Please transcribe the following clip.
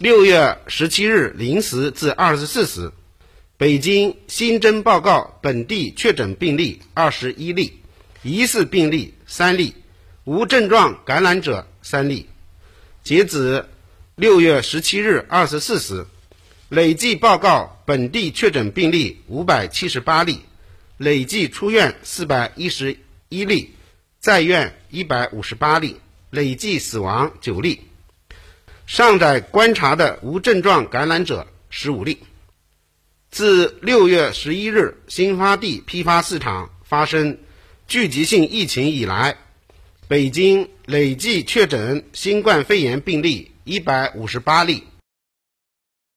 六月十七日零时至二十四时，北京新增报告本地确诊病例二十一例，疑似病例三例，无症状感染者三例。截止六月十七日二十四时，累计报告本地确诊病例五百七十八例，累计出院四百一十一例，在院一百五十八例，累计死亡九例。尚在观察的无症状感染者十五例。自六月十一日新发地批发市场发生聚集性疫情以来，北京累计确诊新冠肺炎病例一百五十八例，